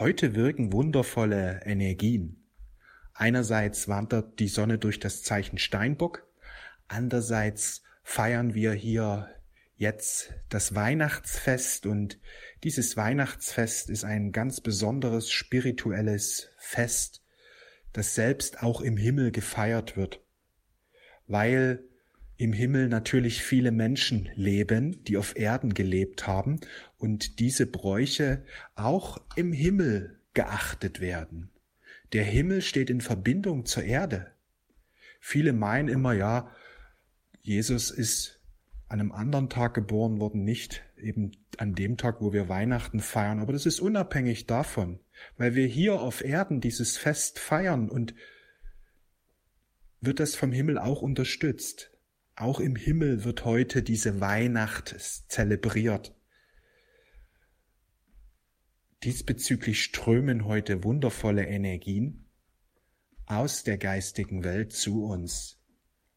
Heute wirken wundervolle Energien. Einerseits wandert die Sonne durch das Zeichen Steinbock, andererseits feiern wir hier jetzt das Weihnachtsfest. Und dieses Weihnachtsfest ist ein ganz besonderes spirituelles Fest, das selbst auch im Himmel gefeiert wird, weil im Himmel natürlich viele Menschen leben, die auf Erden gelebt haben und diese Bräuche auch im Himmel geachtet werden. Der Himmel steht in Verbindung zur Erde. Viele meinen immer, ja, Jesus ist an einem anderen Tag geboren worden, nicht eben an dem Tag, wo wir Weihnachten feiern. Aber das ist unabhängig davon, weil wir hier auf Erden dieses Fest feiern und wird das vom Himmel auch unterstützt. Auch im Himmel wird heute diese Weihnacht zelebriert. Diesbezüglich strömen heute wundervolle Energien aus der geistigen Welt zu uns.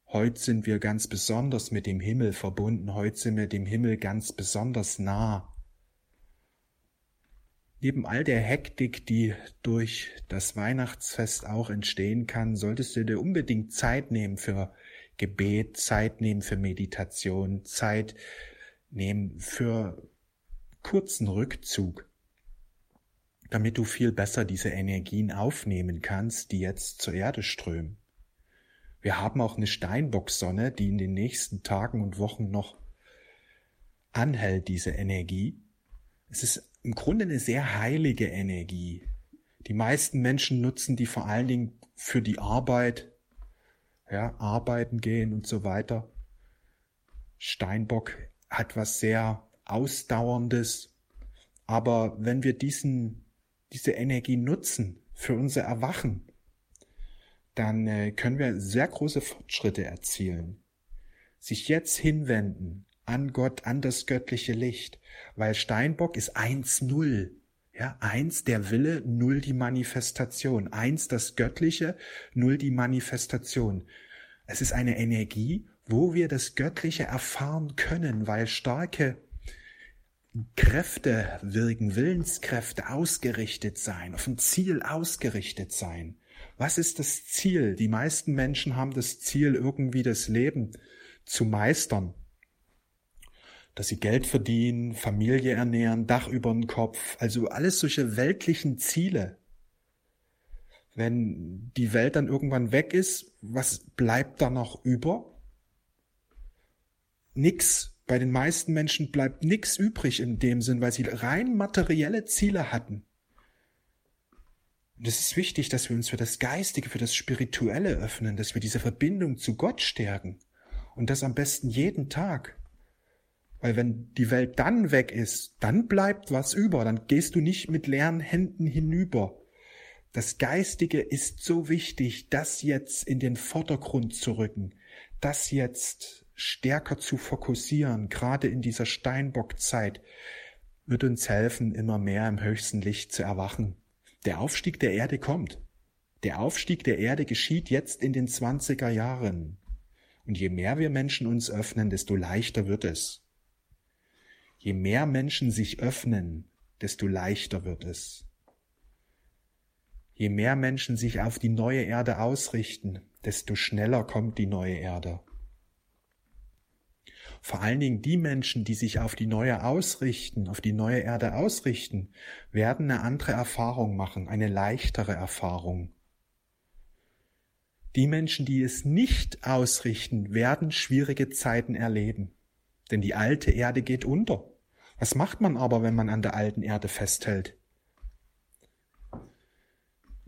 Heute sind wir ganz besonders mit dem Himmel verbunden, heute sind wir dem Himmel ganz besonders nah. Neben all der Hektik, die durch das Weihnachtsfest auch entstehen kann, solltest du dir unbedingt Zeit nehmen für Gebet, Zeit nehmen für Meditation, Zeit nehmen für kurzen Rückzug, damit du viel besser diese Energien aufnehmen kannst, die jetzt zur Erde strömen. Wir haben auch eine Steinbocksonne, die in den nächsten Tagen und Wochen noch anhält, diese Energie. Es ist im Grunde eine sehr heilige Energie. Die meisten Menschen nutzen die vor allen Dingen für die Arbeit, ja, arbeiten gehen und so weiter. Steinbock hat was sehr Ausdauerndes. Aber wenn wir diesen, diese Energie nutzen für unser Erwachen, dann äh, können wir sehr große Fortschritte erzielen. Sich jetzt hinwenden an Gott, an das göttliche Licht, weil Steinbock ist 1-0. Ja, eins der Wille, null die Manifestation. Eins das Göttliche, null die Manifestation. Es ist eine Energie, wo wir das Göttliche erfahren können, weil starke Kräfte wirken, Willenskräfte ausgerichtet sein, auf ein Ziel ausgerichtet sein. Was ist das Ziel? Die meisten Menschen haben das Ziel, irgendwie das Leben zu meistern dass sie Geld verdienen, Familie ernähren, Dach über den Kopf, also alles solche weltlichen Ziele. Wenn die Welt dann irgendwann weg ist, was bleibt da noch über? Nix. Bei den meisten Menschen bleibt nix übrig in dem Sinn, weil sie rein materielle Ziele hatten. Und es ist wichtig, dass wir uns für das Geistige, für das Spirituelle öffnen, dass wir diese Verbindung zu Gott stärken. Und das am besten jeden Tag. Weil wenn die Welt dann weg ist, dann bleibt was über, dann gehst du nicht mit leeren Händen hinüber. Das Geistige ist so wichtig, das jetzt in den Vordergrund zu rücken, das jetzt stärker zu fokussieren, gerade in dieser Steinbockzeit, wird uns helfen, immer mehr im höchsten Licht zu erwachen. Der Aufstieg der Erde kommt. Der Aufstieg der Erde geschieht jetzt in den 20er Jahren. Und je mehr wir Menschen uns öffnen, desto leichter wird es. Je mehr Menschen sich öffnen, desto leichter wird es. Je mehr Menschen sich auf die neue Erde ausrichten, desto schneller kommt die neue Erde. Vor allen Dingen die Menschen, die sich auf die neue ausrichten, auf die neue Erde ausrichten, werden eine andere Erfahrung machen, eine leichtere Erfahrung. Die Menschen, die es nicht ausrichten, werden schwierige Zeiten erleben, denn die alte Erde geht unter. Was macht man aber, wenn man an der alten Erde festhält?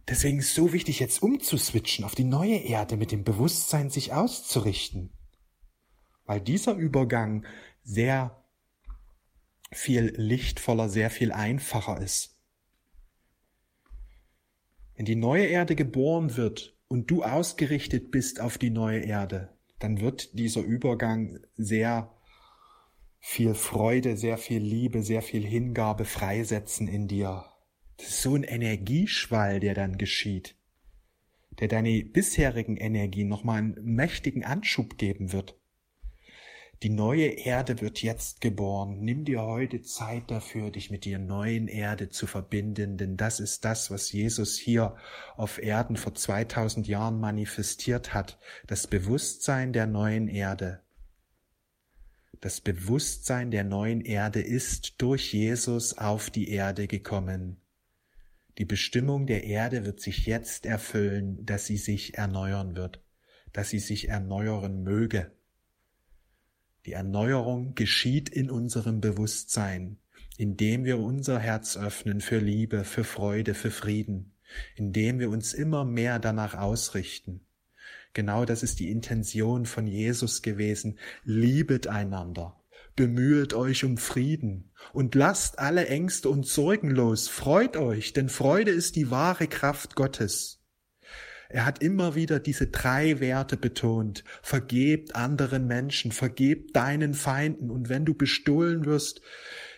Deswegen ist es so wichtig, jetzt umzuswitchen auf die neue Erde mit dem Bewusstsein, sich auszurichten. Weil dieser Übergang sehr viel lichtvoller, sehr viel einfacher ist. Wenn die neue Erde geboren wird und du ausgerichtet bist auf die neue Erde, dann wird dieser Übergang sehr viel Freude, sehr viel Liebe, sehr viel Hingabe freisetzen in dir. Das ist so ein Energieschwall, der dann geschieht, der deine bisherigen Energien nochmal einen mächtigen Anschub geben wird. Die neue Erde wird jetzt geboren. Nimm dir heute Zeit dafür, dich mit der neuen Erde zu verbinden, denn das ist das, was Jesus hier auf Erden vor 2000 Jahren manifestiert hat. Das Bewusstsein der neuen Erde. Das Bewusstsein der neuen Erde ist durch Jesus auf die Erde gekommen. Die Bestimmung der Erde wird sich jetzt erfüllen, dass sie sich erneuern wird, dass sie sich erneuern möge. Die Erneuerung geschieht in unserem Bewusstsein, indem wir unser Herz öffnen für Liebe, für Freude, für Frieden, indem wir uns immer mehr danach ausrichten. Genau das ist die Intention von Jesus gewesen. Liebet einander, bemühet euch um Frieden und lasst alle Ängste und Sorgen los. Freut euch, denn Freude ist die wahre Kraft Gottes. Er hat immer wieder diese drei Werte betont. Vergebt anderen Menschen, vergebt deinen Feinden und wenn du bestohlen wirst,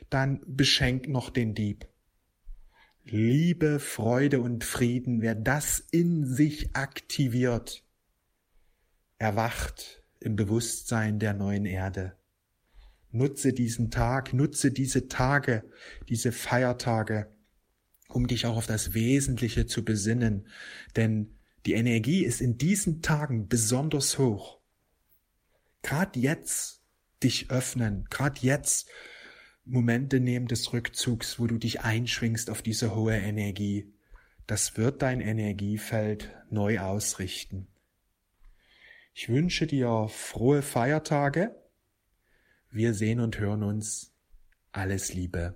dann beschenk noch den Dieb. Liebe, Freude und Frieden, wer das in sich aktiviert, erwacht im Bewusstsein der neuen Erde. Nutze diesen Tag, nutze diese Tage, diese Feiertage, um dich auch auf das Wesentliche zu besinnen, denn die Energie ist in diesen Tagen besonders hoch. Gerade jetzt dich öffnen, gerade jetzt Momente nehmen des Rückzugs, wo du dich einschwingst auf diese hohe Energie. Das wird dein Energiefeld neu ausrichten. Ich wünsche dir frohe Feiertage. Wir sehen und hören uns. Alles Liebe.